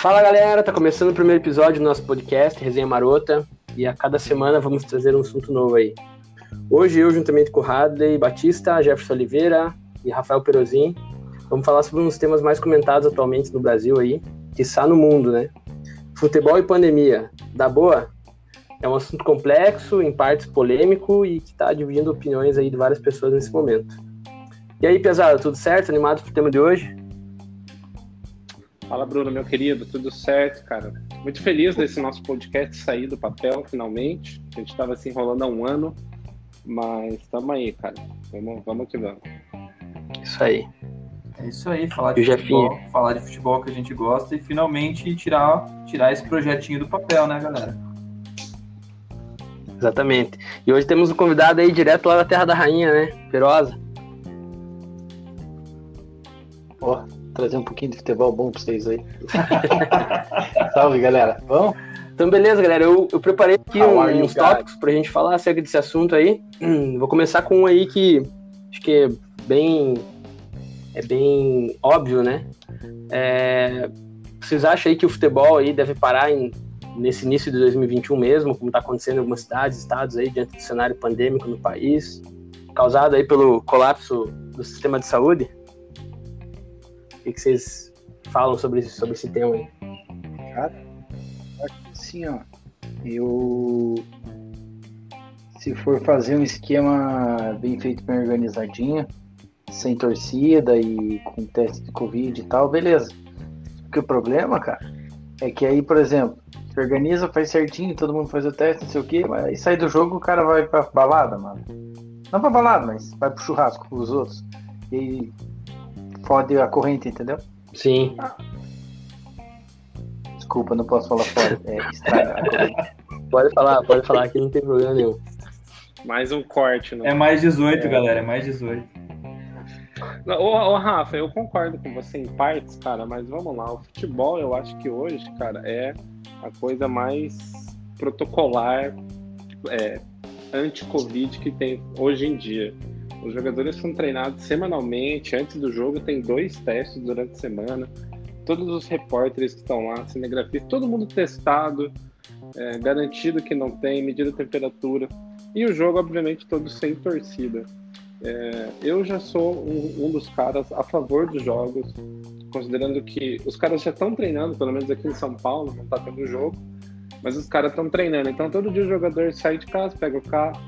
Fala galera, tá começando o primeiro episódio do nosso podcast, Resenha Marota, e a cada semana vamos trazer um assunto novo aí. Hoje eu, juntamente com o Hadley Batista, Jefferson Oliveira e Rafael Perozin, vamos falar sobre uns temas mais comentados atualmente no Brasil aí, que está no mundo, né? Futebol e pandemia, dá boa? É um assunto complexo, em partes polêmico e que está dividindo opiniões aí de várias pessoas nesse momento. E aí, pesado, tudo certo? Animado pro tema de hoje? Fala, Bruno, meu querido, tudo certo, cara? Muito feliz desse nosso podcast sair do papel, finalmente. A gente estava se enrolando há um ano, mas estamos aí, cara. Vamos, vamos que vamos. Isso aí. É isso aí, falar de futebol, falar de futebol que a gente gosta e finalmente tirar, tirar esse projetinho do papel, né, galera? Exatamente. E hoje temos um convidado aí direto lá da Terra da Rainha, né? Perosa. Ó, trazer um pouquinho de futebol bom pra vocês aí. Salve, galera. Vamos? Então, beleza, galera. Eu, eu preparei aqui um, uns tópicos pra gente falar acerca desse assunto aí. Hum, vou começar com um aí que acho que é bem, é bem óbvio, né? É, vocês acham aí que o futebol aí deve parar em, nesse início de 2021 mesmo, como está acontecendo em algumas cidades, estados aí, diante do cenário pandêmico no país, causado aí pelo colapso do sistema de saúde? O que, vocês falam sobre, sobre esse tema aí? Cara, acho que assim, ó, eu se for fazer um esquema bem feito, bem organizadinho, sem torcida e com teste de Covid e tal, beleza. Porque o problema, cara, é que aí, por exemplo, se organiza, faz certinho, todo mundo faz o teste, não sei o quê, mas aí sai do jogo o cara vai pra balada, mano. Não pra balada, mas vai pro churrasco com os outros. E fode a corrente, entendeu? Sim. Desculpa, não posso falar fora. É, estraga a corrente. Pode falar, pode falar que não tem problema nenhum. Mais um corte, né? É mais 18, é. galera, é mais 18. Não, ô, ô, Rafa, eu concordo com você em partes, cara, mas vamos lá. O futebol, eu acho que hoje, cara, é a coisa mais protocolar, é, anti-Covid que tem hoje em dia. Os jogadores são treinados semanalmente, antes do jogo tem dois testes durante a semana. Todos os repórteres que estão lá, cinegrafistas, todo mundo testado, é, garantido que não tem, medida temperatura. E o jogo, obviamente, todo sem torcida. É, eu já sou um, um, dos caras a favor dos jogos, considerando que os caras já estão treinando, pelo menos aqui em São Paulo, não está tendo jogo, mas os caras estão treinando. Então todo dia o jogador sai de casa, pega o carro,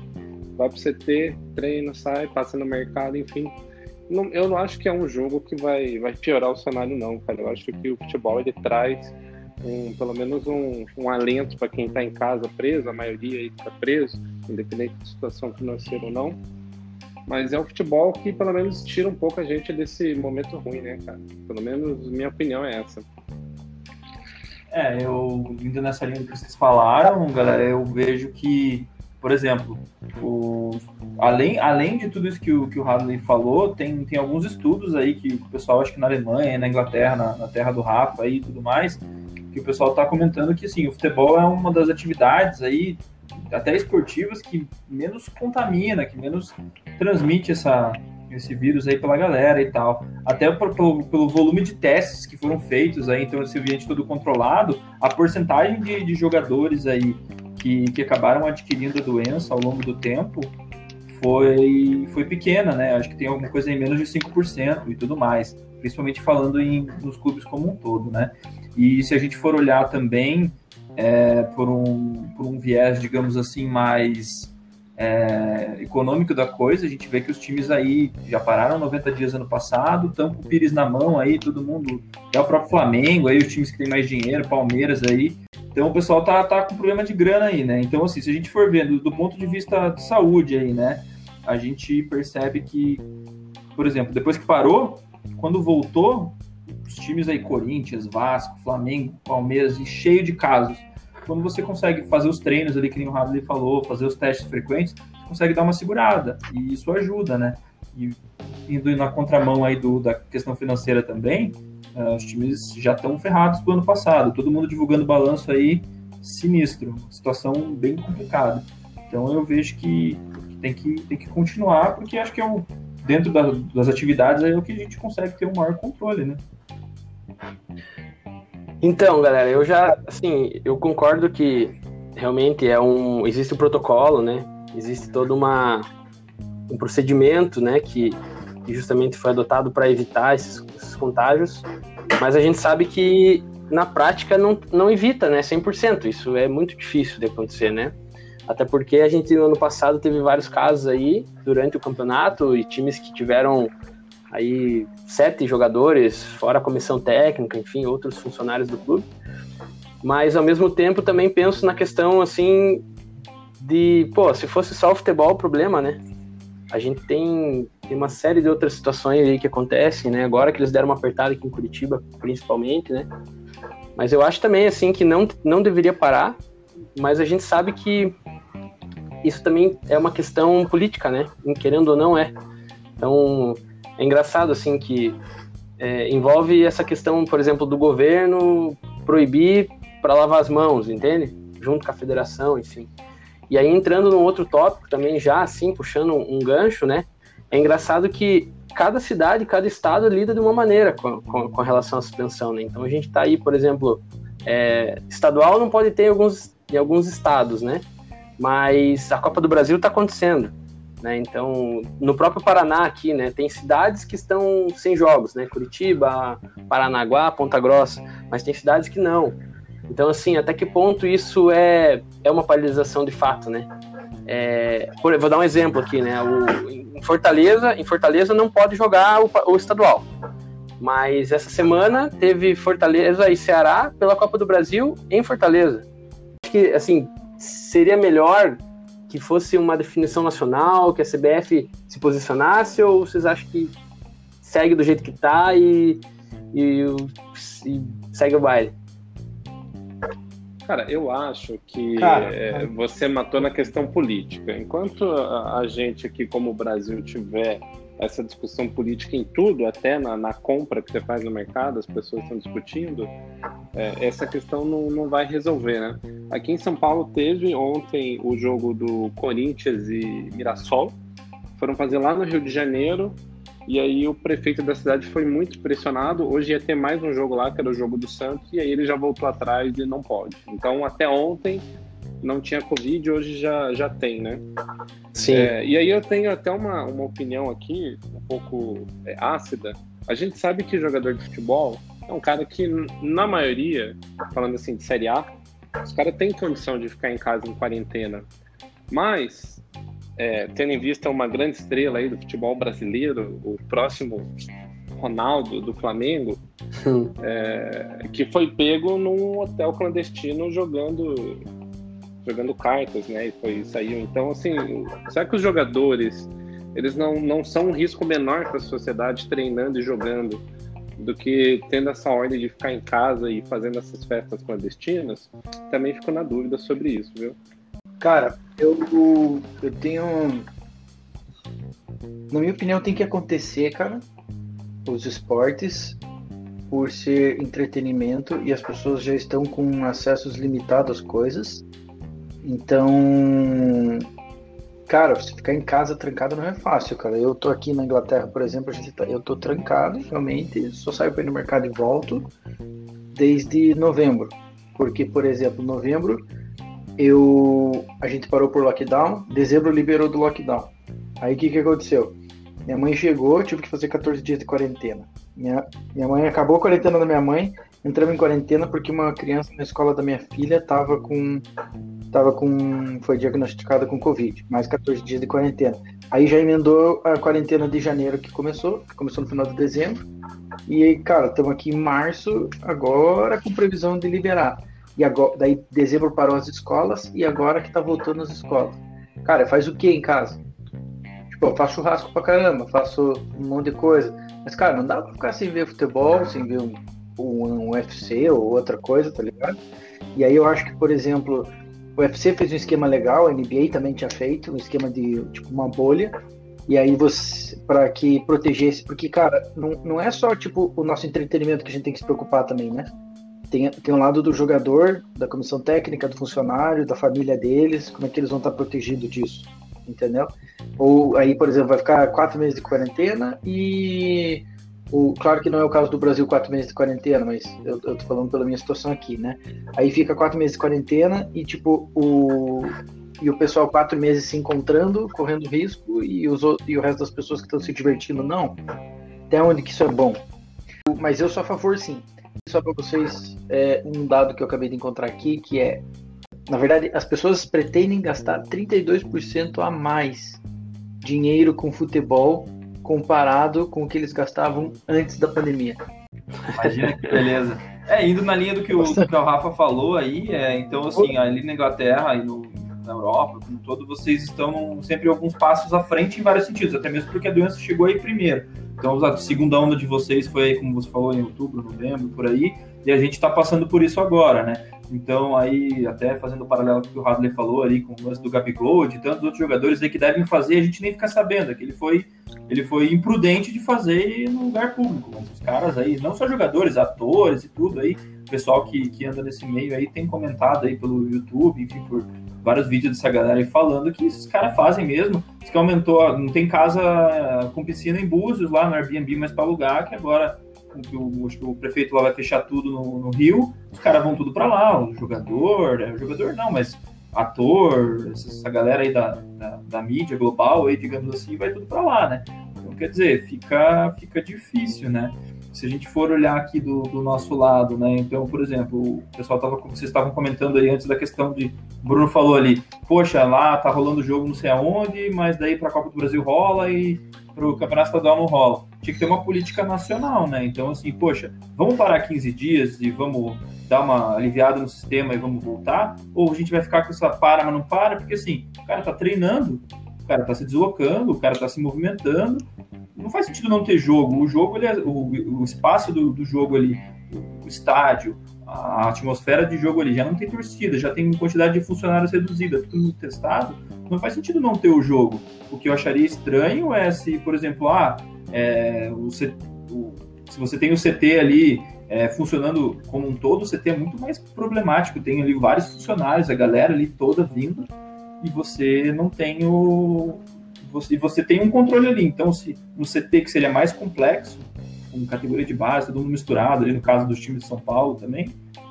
vai pro CT, treina, sai, passa no mercado, enfim. Não, eu não acho que é um jogo que vai, vai piorar o cenário, não, cara. Eu acho que o futebol ele traz um, pelo menos um, um alento para quem está em casa preso, a maioria aí está preso, independente da situação financeira ou não. Mas é um futebol que pelo menos tira um pouco a gente desse momento ruim, né, cara? Pelo menos minha opinião é essa. É, eu indo nessa linha que vocês falaram, galera, eu vejo que, por exemplo, o, além, além de tudo isso que o, que o Hadley falou, tem, tem alguns estudos aí que o pessoal, acho que na Alemanha, na Inglaterra, na, na terra do Rafa e tudo mais, que o pessoal está comentando que, assim, o futebol é uma das atividades aí até esportivas que menos contamina, que menos transmite essa, esse vírus aí pela galera e tal. Até pelo, pelo volume de testes que foram feitos aí, então esse ambiente todo controlado, a porcentagem de, de jogadores aí que, que acabaram adquirindo a doença ao longo do tempo foi, foi pequena, né? Acho que tem alguma coisa em menos de 5% e tudo mais, principalmente falando em, nos clubes como um todo, né? E se a gente for olhar também é, por, um, por um viés, digamos assim, mais é, econômico da coisa, a gente vê que os times aí já pararam 90 dias ano passado, estão com o Pires na mão aí, todo mundo, é o próprio Flamengo aí, os times que têm mais dinheiro, Palmeiras aí, então o pessoal tá, tá com problema de grana aí, né? Então, assim, se a gente for vendo do ponto de vista de saúde aí, né, a gente percebe que, por exemplo, depois que parou, quando voltou, os times aí, Corinthians, Vasco, Flamengo, Palmeiras, e cheio de casos. Quando você consegue fazer os treinos ali, que nem o Rabi falou, fazer os testes frequentes, você consegue dar uma segurada. E isso ajuda, né? E indo na contramão aí do, da questão financeira também, uh, os times já estão ferrados do ano passado. Todo mundo divulgando balanço aí sinistro. Situação bem complicada. Então eu vejo que tem que, tem que continuar, porque acho que é o, dentro da, das atividades é o que a gente consegue ter um maior controle, né? Então, galera, eu já, assim, eu concordo que realmente é um, existe um protocolo, né? Existe todo uma um procedimento, né, que, que justamente foi adotado para evitar esses, esses, contágios, mas a gente sabe que na prática não, não evita, né, 100%. Isso é muito difícil de acontecer, né? Até porque a gente no ano passado teve vários casos aí durante o campeonato e times que tiveram aí sete jogadores, fora a comissão técnica, enfim, outros funcionários do clube. Mas ao mesmo tempo também penso na questão assim de, pô, se fosse só o futebol problema, né? A gente tem, tem uma série de outras situações aí que acontecem, né? Agora que eles deram uma apertada aqui em Curitiba, principalmente, né? Mas eu acho também assim que não não deveria parar, mas a gente sabe que isso também é uma questão política, né? Querendo ou não é. Então, é engraçado, assim, que é, envolve essa questão, por exemplo, do governo proibir para lavar as mãos, entende? Junto com a federação, enfim. E aí, entrando num outro tópico também, já assim, puxando um, gancho, né? É engraçado que cada cidade, cada estado lida de uma maneira com, com, com relação à suspensão, né? Então, a gente está aí, por exemplo, é, estadual não pode ter em alguns, em alguns estados, né? Mas a Copa do Brasil está acontecendo. Né? Então, no próprio Paraná aqui, né, tem cidades que estão sem jogos, né? Curitiba, Paranaguá, Ponta Grossa, mas tem cidades que não. Então, assim, até que ponto isso é, é uma paralisação de fato, né? É, por, vou dar um exemplo aqui, né? O, em Fortaleza, em Fortaleza não pode jogar o, o estadual. Mas essa semana teve Fortaleza e Ceará pela Copa do Brasil em Fortaleza. Acho que, assim, seria melhor que fosse uma definição nacional, que a CBF se posicionasse, ou vocês acham que segue do jeito que está e, e, e, segue o baile? Cara, eu acho que Cara, é, você matou na questão política. Enquanto a, a gente aqui, como o Brasil, tiver essa discussão política em tudo, até na, na, compra que você faz no mercado, as pessoas estão discutindo, é, essa questão não, não vai resolver, né? Aqui em São Paulo teve ontem o jogo do Corinthians e Mirassol, foram fazer lá no Rio de Janeiro, e aí o prefeito da cidade foi muito pressionado, hoje ia ter mais um jogo lá, que era o jogo do Santos, e aí ele já voltou atrás e não pode. Então até ontem não tinha Covid, hoje já, já tem, né? Sim. É, e aí eu tenho até uma, uma opinião aqui, um pouco é, ácida. A gente sabe que jogador de futebol é um cara que, na maioria, falando assim de Série A, os caras têm condição de ficar em casa em quarentena. Mas, é, tendo em vista uma grande estrela aí do futebol brasileiro, o próximo Ronaldo do Flamengo, é, que foi pego num hotel clandestino jogando jogando cartas, né? E foi saiu. Então, assim, será que os jogadores eles não, não são um risco menor para a sociedade treinando e jogando do que tendo essa ordem de ficar em casa e fazendo essas festas clandestinas? Também fico na dúvida sobre isso, viu? Cara, eu, eu tenho. Na minha opinião, tem que acontecer, cara, os esportes, por ser entretenimento e as pessoas já estão com acessos limitados às coisas. Então, cara, você ficar em casa trancado não é fácil, cara. Eu tô aqui na Inglaterra, por exemplo, a gente tá, eu tô trancado, realmente, só saio para ir no mercado e volto desde novembro. Porque, por exemplo, novembro eu a gente parou por lockdown, dezembro liberou do lockdown. Aí o que, que aconteceu? Minha mãe chegou, tive que fazer 14 dias de quarentena. Minha, minha mãe acabou a quarentena da minha mãe, entramos em quarentena porque uma criança na escola da minha filha tava com tava com foi diagnosticada com covid, mais 14 dias de quarentena. Aí já emendou a quarentena de janeiro que começou, que começou no final de dezembro. E cara, estamos aqui em março, agora com previsão de liberar. E agora, daí dezembro parou as escolas e agora que tá voltando as escolas. Cara, faz o que em casa? Tipo, eu faço churrasco pra caramba, faço um monte de coisa. Mas, cara, não dá pra ficar sem ver futebol, sem ver um, um, um UFC ou outra coisa, tá ligado? E aí eu acho que, por exemplo, o UFC fez um esquema legal, a NBA também tinha feito um esquema de tipo uma bolha. E aí você para que protegesse, porque cara, não, não é só tipo o nosso entretenimento que a gente tem que se preocupar também, né? Tem, tem um lado do jogador, da comissão técnica, do funcionário, da família deles, como é que eles vão estar protegidos disso, entendeu? Ou aí, por exemplo, vai ficar quatro meses de quarentena e o, claro que não é o caso do Brasil quatro meses de quarentena, mas eu, eu tô falando pela minha situação aqui, né? Aí fica quatro meses de quarentena e tipo o e o pessoal quatro meses se encontrando, correndo risco e, os, e o resto das pessoas que estão se divertindo não. Até onde que isso é bom? Mas eu sou a favor sim. Só para vocês é, um dado que eu acabei de encontrar aqui que é na verdade, as pessoas pretendem gastar 32% a mais dinheiro com futebol comparado com o que eles gastavam antes da pandemia. Imagina que beleza. É, indo na linha do que o, que o Rafa falou aí, é, então assim, ali na Inglaterra e no, na Europa, como todo, vocês estão sempre alguns passos à frente em vários sentidos, até mesmo porque a doença chegou aí primeiro. Então a segunda onda de vocês foi aí, como você falou, em outubro, novembro, por aí, e a gente está passando por isso agora, né? Então, aí, até fazendo o paralelo com o que o Hadley falou ali, com o lance do Gabigol, de tantos outros jogadores aí que devem fazer, a gente nem fica sabendo, é que ele foi, ele foi imprudente de fazer no lugar público. Mas os caras aí, não só jogadores, atores e tudo aí, o pessoal que, que anda nesse meio aí tem comentado aí pelo YouTube, enfim, por vários vídeos dessa galera aí falando que esses caras fazem mesmo. Diz que aumentou, não tem casa com piscina em Búzios lá no Airbnb, mas para alugar, que agora o, que o prefeito lá vai fechar tudo no, no Rio, os caras vão tudo para lá, o jogador, é, o jogador não, mas ator, essa galera aí da, da, da, mídia global aí, digamos assim, vai tudo para lá, né? Então, quer dizer, fica, fica difícil, né? Se a gente for olhar aqui do, do nosso lado, né? Então, por exemplo, o pessoal tava, vocês estavam comentando aí antes da questão de, o Bruno falou ali, poxa, lá tá rolando jogo não sei aonde, mas daí para a Copa do Brasil rola e para o Campeonato Estadual não rola. Tinha que ter uma política nacional, né? Então, assim, poxa, vamos parar 15 dias e vamos dar uma aliviada no sistema e vamos voltar? Ou a gente vai ficar com essa para, mas não para? Porque, assim, o cara tá treinando, o cara tá se deslocando, o cara tá se movimentando. Não faz sentido não ter jogo. O jogo, ele é, o, o espaço do, do jogo ali, o estádio, a atmosfera de jogo ali já não tem torcida, já tem quantidade de funcionários reduzida, tudo muito testado, não faz sentido não ter o jogo. O que eu acharia estranho é se, por exemplo, ah, é, o, o, se você tem o CT ali é, funcionando como um todo, o CT é muito mais problemático, tem ali vários funcionários, a galera ali toda vindo, e você não tem o. Você, você tem um controle ali. Então, se no CT que seria mais complexo, com categoria de base, todo mundo misturado, ali no caso dos times de São Paulo também.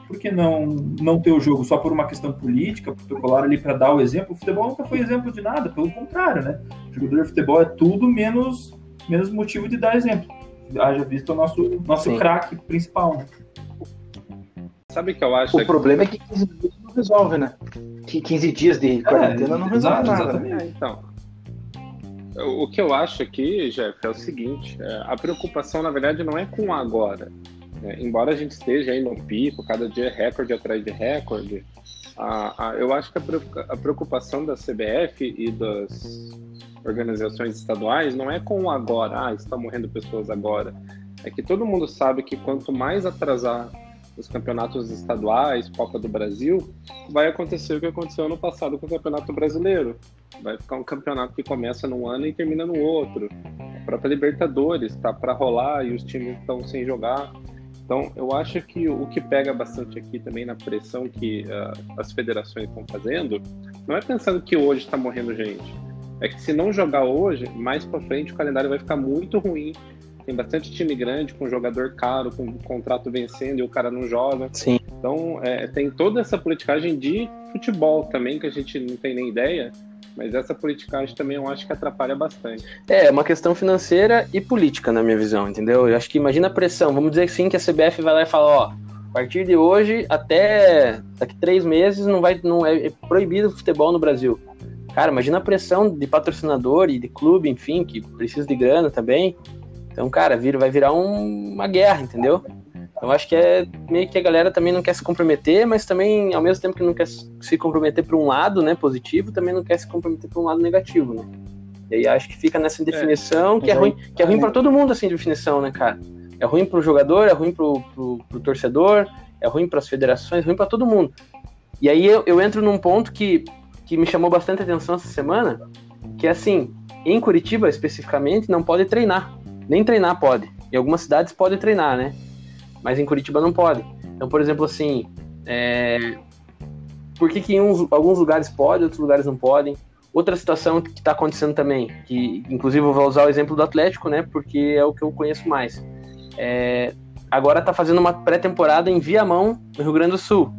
Por que não, não ter o jogo só por uma questão política, protocolar ali para dar o exemplo? O futebol nunca foi exemplo de nada, pelo contrário, né? O jogador de futebol é tudo menos, menos motivo de dar exemplo. Haja visto o nosso, nosso craque principal, né? Sabe o que eu acho? O é problema que... é que 15 dias não resolve, né? Que 15 dias de é, quarentena é, não resolve exato, nada. Exatamente. É, então, o que eu acho aqui, Jeff, é o seguinte: é, a preocupação, na verdade, não é com agora. É, embora a gente esteja aí no pico, cada dia é recorde atrás de recorde, a, a, eu acho que a preocupação da CBF e das organizações estaduais não é com agora, ah, estão morrendo pessoas agora. É que todo mundo sabe que quanto mais atrasar os campeonatos estaduais, Copa do Brasil, vai acontecer o que aconteceu ano passado com o Campeonato Brasileiro. Vai ficar um campeonato que começa num ano e termina no outro. A própria Libertadores está para rolar e os times estão sem jogar. Então, eu acho que o que pega bastante aqui também na pressão que uh, as federações estão fazendo, não é pensando que hoje está morrendo gente. É que se não jogar hoje, mais para frente o calendário vai ficar muito ruim tem bastante time grande com jogador caro, com contrato vencendo e o cara não joga. Sim. Então é, tem toda essa politicagem de futebol também que a gente não tem nem ideia. Mas essa politicagem também eu acho que atrapalha bastante. É, uma questão financeira e política, na minha visão, entendeu? Eu acho que imagina a pressão. Vamos dizer sim que a CBF vai lá e fala, ó, a partir de hoje até daqui três meses não vai, não é, é proibido futebol no Brasil. Cara, imagina a pressão de patrocinador e de clube, enfim, que precisa de grana também. Então, cara, vira, vai virar um, uma guerra, entendeu? Então, acho que é meio que a galera também não quer se comprometer, mas também, ao mesmo tempo que não quer se comprometer para um lado, né, positivo, também não quer se comprometer para um lado negativo, né? E aí acho que fica nessa definição é, que é ruim, que é ruim para todo mundo assim, definição, né, cara? É ruim para o jogador, é ruim para o torcedor, é ruim para as federações, é ruim para todo mundo. E aí eu, eu entro num ponto que, que me chamou bastante atenção essa semana, que é assim, em Curitiba especificamente não pode treinar. Nem treinar pode. Em algumas cidades pode treinar, né? Mas em Curitiba não pode. Então, por exemplo, assim, é... por que, que em uns, alguns lugares pode, outros lugares não podem? Outra situação que está acontecendo também, que inclusive eu vou usar o exemplo do Atlético, né? Porque é o que eu conheço mais. é, agora está fazendo uma pré-temporada em Viamão, no Rio Grande do Sul.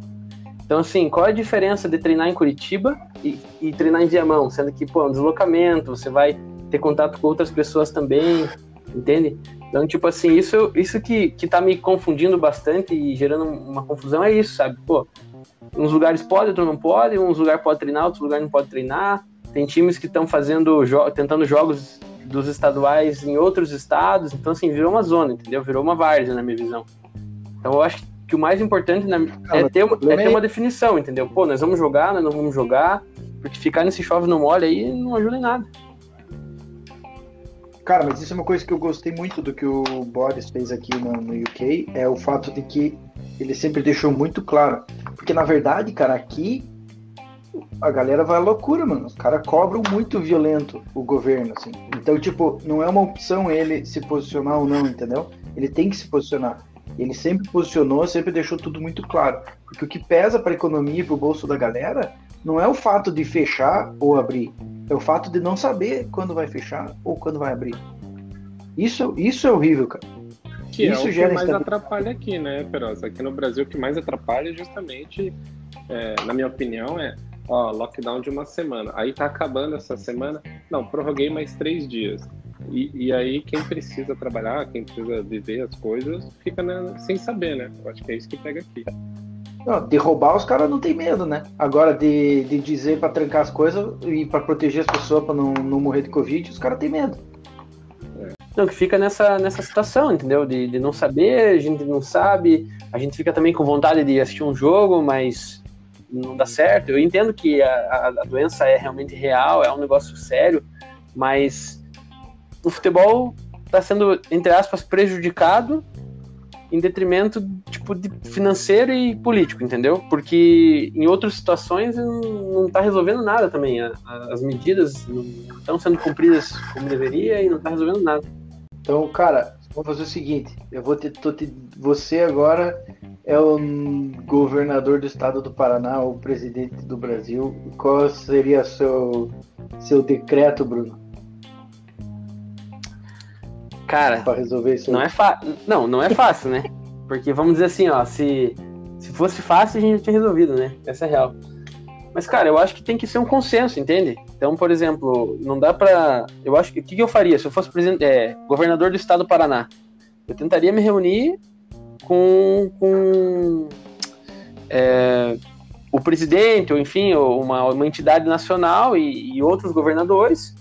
Então, assim, qual é a diferença de treinar em Curitiba e, e treinar em Viamão? Sendo que, pô, é um deslocamento, você vai ter contato com outras pessoas também, entende? Então, tipo assim, isso, isso que, que tá me confundindo bastante e gerando uma confusão é isso, sabe? Pô, uns lugares pode, outros não pode, uns lugares pode treinar, outros lugares não pode treinar. Tem times que estão fazendo, jo tentando jogos dos estaduais em outros estados, então assim, virou uma zona, entendeu? Virou uma várzea na minha visão. Então eu acho que o mais importante né, é, ter, uma, é ter uma definição, entendeu? Pô, nós vamos jogar, nós não vamos jogar, porque ficar nesse chove no mole aí não ajuda em nada. Cara, mas isso é uma coisa que eu gostei muito do que o Boris fez aqui no, no UK, é o fato de que ele sempre deixou muito claro. Porque na verdade, cara, aqui a galera vai à loucura, mano. Os caras cobram muito violento o governo, assim. Então, tipo, não é uma opção ele se posicionar ou não, entendeu? Ele tem que se posicionar. Ele sempre posicionou, sempre deixou tudo muito claro. Porque o que pesa para a economia e para o bolso da galera não é o fato de fechar ou abrir, é o fato de não saber quando vai fechar ou quando vai abrir. Isso, isso é horrível, cara. Que isso é o que mais atrapalha aqui, né, Perosa? Aqui no Brasil, o que mais atrapalha é justamente, é, na minha opinião, é ó, lockdown de uma semana. Aí tá acabando essa semana. Não, prorroguei mais três dias. E, e aí quem precisa trabalhar, quem precisa viver as coisas, fica né, sem saber, né? Eu acho que é isso que pega aqui. Não, derrubar os caras não tem medo, né? Agora, de, de dizer para trancar as coisas e para proteger as pessoas para não, não morrer de Covid, os caras têm medo. Não, que fica nessa, nessa situação, entendeu? De, de não saber, a gente não sabe, a gente fica também com vontade de assistir um jogo, mas não dá certo. Eu entendo que a, a doença é realmente real, é um negócio sério, mas o futebol está sendo, entre aspas, prejudicado em detrimento tipo de financeiro e político, entendeu? Porque em outras situações não está resolvendo nada também. As medidas não estão sendo cumpridas como deveria e não está resolvendo nada. Então, cara, vamos fazer o seguinte: eu vou ter, te, você agora é o governador do estado do Paraná, o presidente do Brasil. Qual seria seu seu decreto, Bruno? Cara, para resolver isso. Não é fácil. Não, não é fácil, né? Porque vamos dizer assim, ó, se se fosse fácil a gente já tinha resolvido, né? Essa é real. Mas cara, eu acho que tem que ser um consenso, entende? Então, por exemplo, não dá para, eu acho que o que, eu faria se eu fosse presidente, é, governador do estado do Paraná? Eu tentaria me reunir com, com é, o presidente, ou enfim, uma, uma entidade nacional e, e outros governadores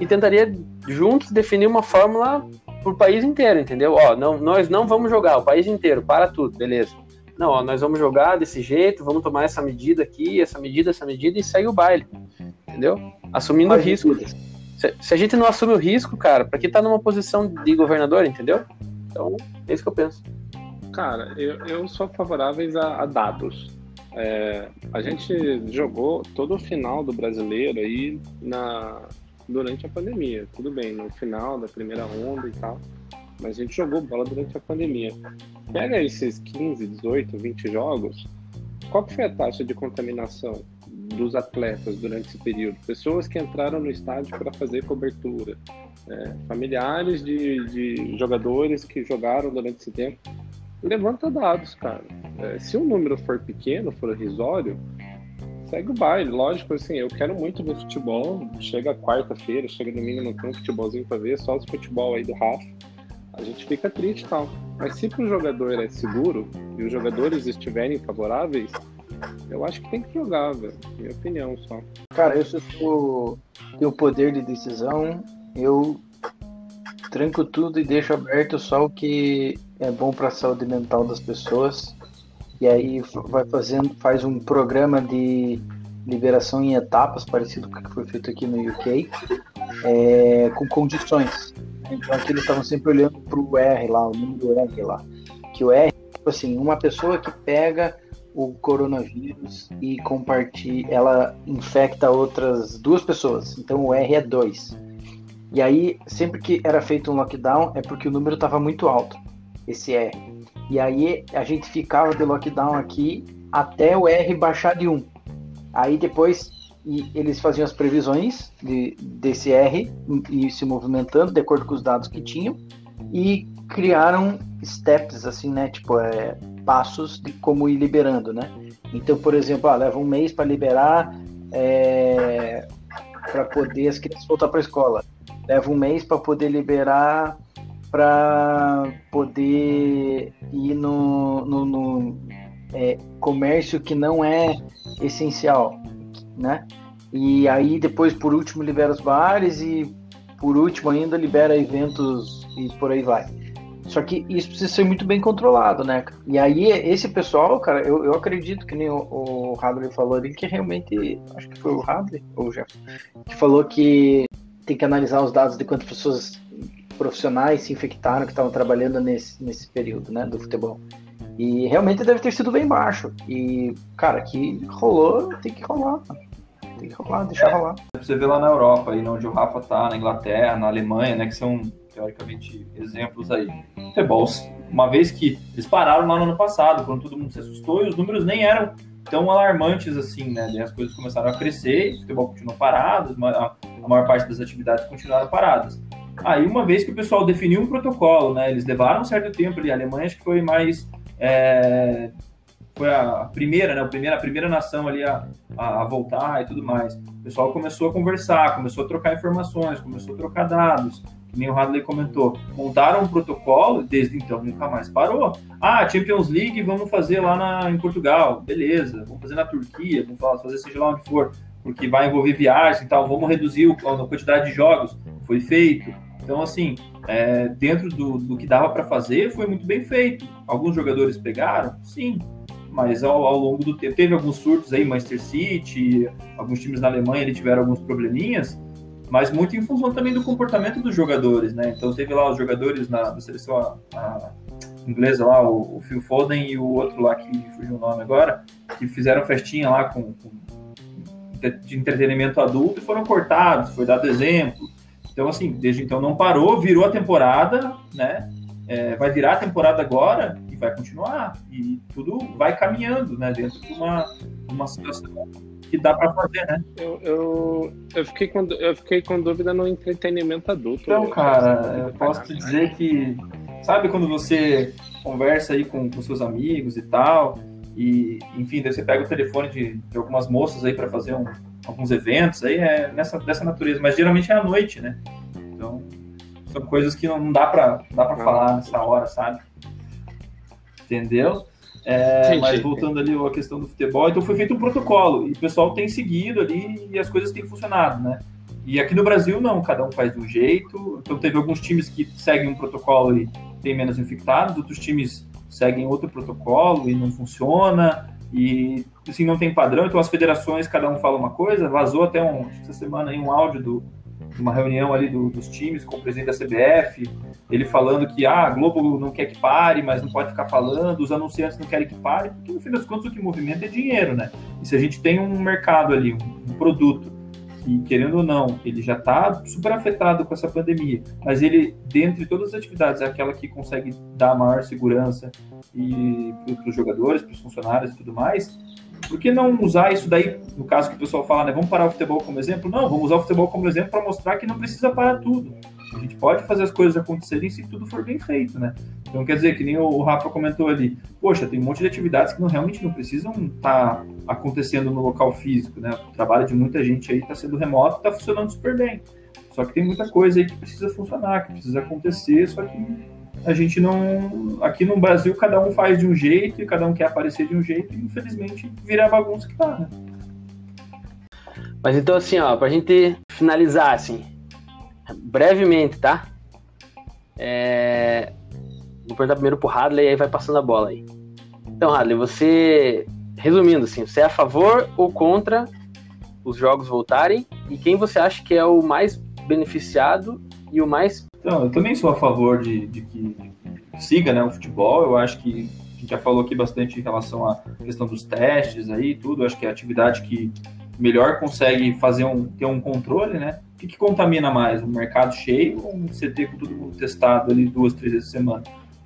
e tentaria juntos definir uma fórmula para o país inteiro, entendeu? Ó, não, nós não vamos jogar o país inteiro, para tudo, beleza. Não, ó, nós vamos jogar desse jeito, vamos tomar essa medida aqui, essa medida, essa medida e segue o baile, entendeu? Assumindo o risco. Se, se, a gente não assume o risco, cara, para que tá numa posição de governador, entendeu? Então, é isso que eu penso. Cara, eu, eu sou favorável a, a dados. É, a gente jogou todo o final do brasileiro aí na, durante a pandemia. Tudo bem, no final da primeira onda e tal. Mas a gente jogou bola durante a pandemia. Pega esses 15, 18, 20 jogos. Qual foi a taxa de contaminação dos atletas durante esse período? Pessoas que entraram no estádio para fazer cobertura. É, familiares de, de jogadores que jogaram durante esse tempo. Levanta dados, cara. É, se o número for pequeno, for risório, segue o baile. Lógico, assim, eu quero muito ver futebol. Chega quarta-feira, chega domingo, não tem um futebolzinho pra ver, só os futebol aí do Rafa. A gente fica triste e tal. Mas se pro jogador é seguro e os jogadores estiverem favoráveis, eu acho que tem que jogar, velho. Minha opinião só. Cara, eu se eu tenho poder de decisão, eu tranco tudo e deixo aberto só o que é bom para a saúde mental das pessoas e aí vai fazendo, faz um programa de liberação em etapas, parecido com o que foi feito aqui no UK, é, com condições. Então aqui eles estavam sempre olhando para o R lá, o número R lá. Que o R, tipo assim, uma pessoa que pega o coronavírus e compartilha, ela infecta outras duas pessoas. Então o R é 2. E aí, sempre que era feito um lockdown, é porque o número estava muito alto, esse R. E aí a gente ficava de lockdown aqui até o R baixar de 1. Aí depois e eles faziam as previsões de, desse R e se movimentando de acordo com os dados que tinham. E criaram steps, assim, né? Tipo, é, passos de como ir liberando, né? Então, por exemplo, ah, leva um mês para liberar é, para poder as crianças voltar para a escola. Leva um mês para poder liberar para poder ir no, no, no é, comércio que não é essencial, né? E aí depois, por último, libera os bares e por último ainda libera eventos e por aí vai. Só que isso precisa ser muito bem controlado, né? E aí, esse pessoal, cara, eu, eu acredito que nem o, o Hadley falou ali, que realmente, acho que foi o Hadley, ou o Jefferson, que falou que tem que analisar os dados de quantas pessoas profissionais se infectaram que estavam trabalhando nesse, nesse período, né, do futebol. E realmente deve ter sido bem baixo. E, cara, que rolou, tem que rolar. Tem que rolar, deixar rolar. Você vê lá na Europa, aí onde o Rafa tá, na Inglaterra, na Alemanha, né, que são teoricamente, exemplos aí. Futebol, uma vez que eles pararam lá no ano passado, quando todo mundo se assustou, e os números nem eram tão alarmantes assim, né? Daí as coisas começaram a crescer, o futebol continuou parado, a maior parte das atividades continuaram paradas. Aí, uma vez que o pessoal definiu um protocolo, né? Eles levaram um certo tempo ali, a Alemanha acho que foi mais. É, foi a primeira, né? A primeira, a primeira nação ali a, a, voltar e tudo mais. O pessoal começou a conversar, começou a trocar informações, começou a trocar dados que nem o Hadley comentou, montaram um protocolo, desde então nunca mais parou. Ah, Champions League, vamos fazer lá na, em Portugal, beleza, vamos fazer na Turquia, vamos fazer seja lá onde for, porque vai envolver viagem e tal, vamos reduzir a quantidade de jogos, foi feito. Então, assim, é, dentro do, do que dava para fazer, foi muito bem feito. Alguns jogadores pegaram? Sim, mas ao, ao, longo do tempo teve alguns surtos aí, Manchester City, alguns times na Alemanha ele tiveram alguns probleminhas, mas muito em função também do comportamento dos jogadores, né? Então teve lá os jogadores na, na seleção a, a inglesa lá, o, o, Phil Foden e o outro lá que fugiu o nome agora, que fizeram festinha lá com, com de entretenimento adulto e foram cortados, foi dado exemplo. Então, assim, desde então não parou, virou a temporada, né? É, vai virar a temporada agora e vai continuar. E tudo vai caminhando, né? Dentro de uma, uma situação que dá para fazer, né? Eu, eu, eu, fiquei com, eu fiquei com dúvida no entretenimento adulto. Então, cara, eu posso te dizer que, sabe quando você conversa aí com, com seus amigos e tal, e, enfim, daí você pega o telefone de, de algumas moças aí para fazer um, alguns eventos, aí é nessa, dessa natureza, mas geralmente é à noite, né? Então, são coisas que não dá para dá pra falar nessa hora, sabe? Entendeu? É, mas voltando ali à questão do futebol, então foi feito um protocolo e o pessoal tem seguido ali e as coisas têm funcionado, né? E aqui no Brasil não, cada um faz de um jeito. Então teve alguns times que seguem um protocolo e tem menos infectados, outros times seguem outro protocolo e não funciona e assim não tem padrão. Então as federações cada um fala uma coisa. Vazou até um, essa semana aí um áudio do, de uma reunião ali do, dos times com o presidente da CBF ele falando que ah, a Globo não quer que pare, mas não pode ficar falando, os anunciantes não querem que pare, porque no fim das contas o que movimenta é dinheiro, né? E se a gente tem um mercado ali, um, um produto, que querendo ou não, ele já está super afetado com essa pandemia, mas ele, dentre todas as atividades, é aquela que consegue dar maior segurança e para os jogadores, para os funcionários e tudo mais, por que não usar isso daí, no caso que o pessoal fala, né? Vamos parar o futebol como exemplo? Não, vamos usar o futebol como exemplo para mostrar que não precisa parar tudo. A gente pode fazer as coisas acontecerem se tudo for bem feito, né? Então, quer dizer, que nem o Rafa comentou ali, poxa, tem um monte de atividades que não, realmente não precisam estar tá acontecendo no local físico, né? O trabalho de muita gente aí está sendo remoto, está funcionando super bem. Só que tem muita coisa aí que precisa funcionar, que precisa acontecer, só que a gente não. Aqui no Brasil, cada um faz de um jeito e cada um quer aparecer de um jeito, e infelizmente vira a bagunça que tá, né? Mas então, assim, ó, pra gente finalizar, assim, brevemente, tá? É... Vou perguntar primeiro pro Hadley, aí vai passando a bola aí. Então, Hadley, você, resumindo assim, você é a favor ou contra os jogos voltarem? E quem você acha que é o mais beneficiado e o mais. Então, eu também sou a favor de, de que siga né, o futebol. Eu acho que a gente já falou aqui bastante em relação à questão dos testes aí, tudo. Acho que é a atividade que melhor consegue fazer um, ter um controle, né? O que, que contamina mais? Um mercado cheio ou um CT com todo mundo testado ali duas, três vezes por semana?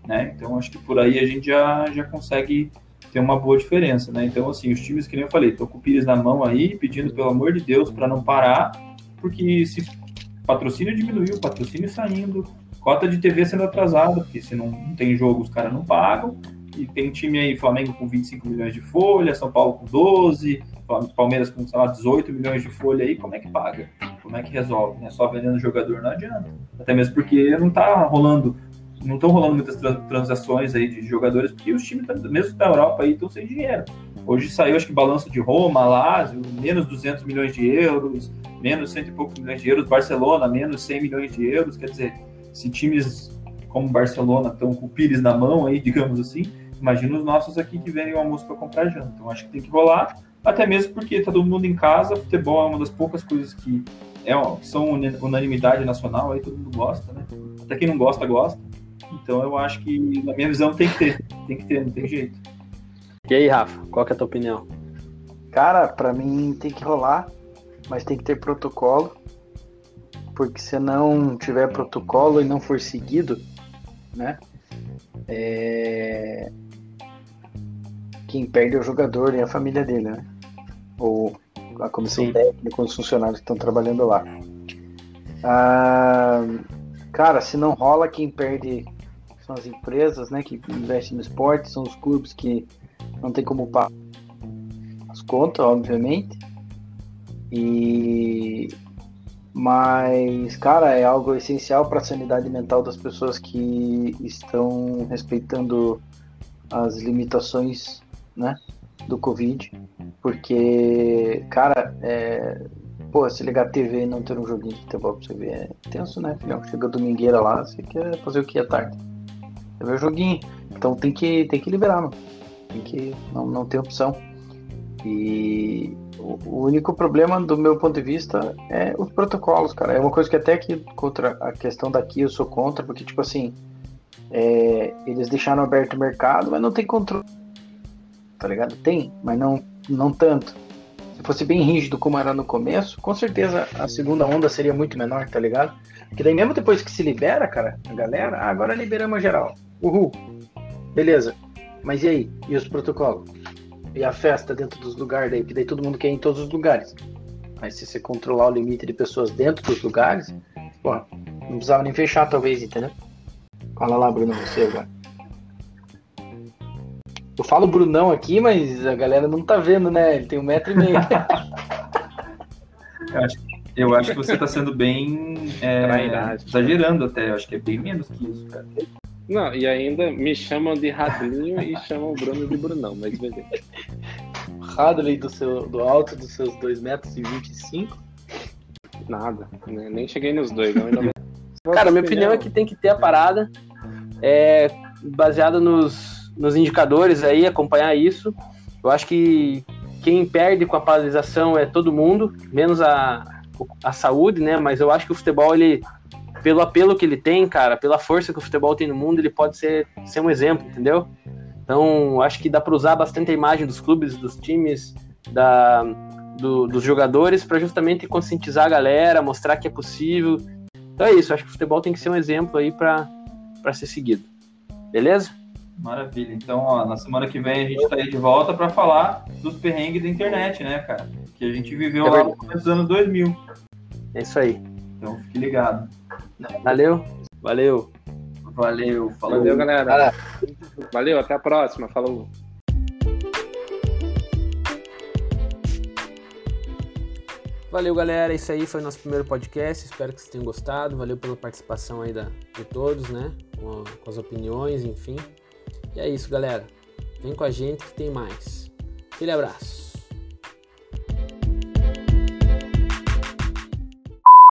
Né? Então, acho que por aí a gente já, já consegue ter uma boa diferença, né? Então, assim, os times que nem eu falei, tô com o Pires na mão aí, pedindo pelo amor de Deus para não parar, porque se patrocínio diminuiu, patrocínio saindo, cota de TV sendo atrasada, porque se não, não tem jogo, os caras não pagam. E tem time aí, Flamengo com 25 milhões de folha, São Paulo com 12, Palmeiras com, sei lá, 18 milhões de folha aí, como é que paga? Como é que resolve? Né? Só vendendo jogador não adianta. Até mesmo porque não tá rolando, não estão rolando muitas transações aí de jogadores, porque os times, mesmo da Europa aí, estão sem dinheiro. Hoje saiu, acho que balanço de Roma, Lazio, menos 200 milhões de euros, menos cento e poucos milhões de euros, Barcelona, menos 100 milhões de euros, quer dizer, se times como Barcelona estão com o Pires na mão aí, digamos assim, imagina os nossos aqui que vendem uma música para comprar janta. Então acho que tem que rolar, até mesmo porque tá todo mundo em casa, futebol é uma das poucas coisas que é, são unanimidade nacional, aí todo mundo gosta, né? Até quem não gosta, gosta. Então eu acho que, na minha visão, tem que ter, tem que ter, não tem jeito. E aí, Rafa, qual que é a tua opinião? Cara, para mim tem que rolar, mas tem que ter protocolo, porque se não tiver protocolo e não for seguido, né? É... Quem perde é o jogador e a família dele, né? Ou a comissão Sim. técnica, os funcionários que estão trabalhando lá. Ah, cara, se não rola, quem perde são as empresas, né? Que investem no esporte, são os clubes que não tem como pagar as contas, obviamente. E mas, cara, é algo essencial para a sanidade mental das pessoas que estão respeitando as limitações, né, do Covid, porque, cara, é, pô, se ligar a TV e não ter um joguinho de futebol pra você ver é tenso, né, filhão? Chega domingueira lá, você quer fazer o que à tarde? Você vê o joguinho, então tem que, tem que liberar, mano. Tem que, não, não tem opção. E o único problema, do meu ponto de vista, é os protocolos, cara. É uma coisa que até que contra a questão daqui eu sou contra, porque, tipo assim, é, eles deixaram aberto o mercado, mas não tem controle. Tá ligado? Tem, mas não, não tanto. Se fosse bem rígido como era no começo, com certeza a segunda onda seria muito menor, tá ligado? Porque daí mesmo depois que se libera, cara, a galera, ah, agora liberamos geral. Uhul. Beleza. Mas e aí? E os protocolos? e a festa dentro dos lugares daí, porque daí todo mundo quer ir em todos os lugares. Mas se você controlar o limite de pessoas dentro dos lugares, pô, não precisava nem fechar talvez, entendeu? Fala lá, Bruno, você agora. Eu falo Brunão aqui, mas a galera não tá vendo, né? Ele tem um metro e meio. eu, acho, eu acho que você tá sendo bem é, exagerando até. Eu acho que é bem menos que isso, cara. Não, e ainda me chamam de Radlinho e chamam o Bruno de Brunão, mas beleza. Radley do, seu, do alto dos seus 2 metros e 25? Nada, né? nem cheguei nos dois. Não, ainda... Cara, minha opinião é que tem que ter a parada é, baseada nos, nos indicadores aí, acompanhar isso. Eu acho que quem perde com a paralisação é todo mundo, menos a, a saúde, né? Mas eu acho que o futebol ele pelo apelo que ele tem, cara, pela força que o futebol tem no mundo, ele pode ser, ser um exemplo, entendeu? Então, acho que dá para usar bastante a imagem dos clubes, dos times, da, do, dos jogadores, para justamente conscientizar a galera, mostrar que é possível. Então é isso, acho que o futebol tem que ser um exemplo aí para ser seguido. Beleza? Maravilha. Então, ó, na semana que vem a gente está aí de volta para falar dos perrengues da internet, né, cara? Que a gente viveu é lá nos anos 2000. É isso aí. Então, fique ligado. Valeu. Valeu. Valeu. Falou. Valeu, galera. Valeu, até a próxima. Falou. Valeu, galera. Esse aí foi nosso primeiro podcast. Espero que vocês tenham gostado. Valeu pela participação aí da, de todos, né? Com, com as opiniões, enfim. E é isso, galera. Vem com a gente que tem mais. Aquele abraço.